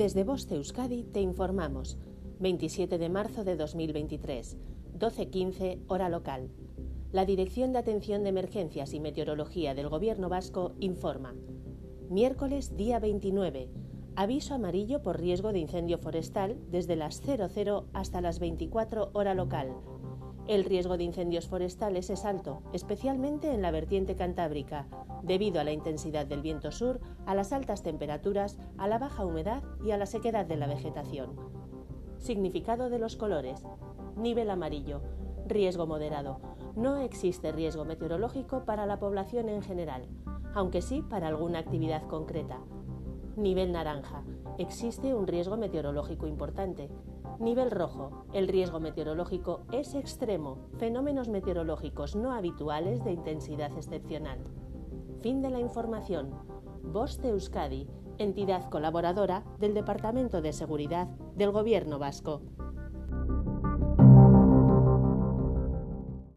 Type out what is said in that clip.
Desde Boste Euskadi te informamos. 27 de marzo de 2023, 12.15 hora local. La Dirección de Atención de Emergencias y Meteorología del Gobierno Vasco informa. Miércoles día 29. Aviso amarillo por riesgo de incendio forestal desde las 00 hasta las 24 hora local. El riesgo de incendios forestales es alto, especialmente en la vertiente cantábrica, debido a la intensidad del viento sur, a las altas temperaturas, a la baja humedad y a la sequedad de la vegetación. Significado de los colores. Nivel amarillo. Riesgo moderado. No existe riesgo meteorológico para la población en general, aunque sí para alguna actividad concreta. Nivel naranja. Existe un riesgo meteorológico importante. Nivel rojo. El riesgo meteorológico es extremo. Fenómenos meteorológicos no habituales de intensidad excepcional. Fin de la información. Voz de Euskadi, entidad colaboradora del Departamento de Seguridad del Gobierno Vasco.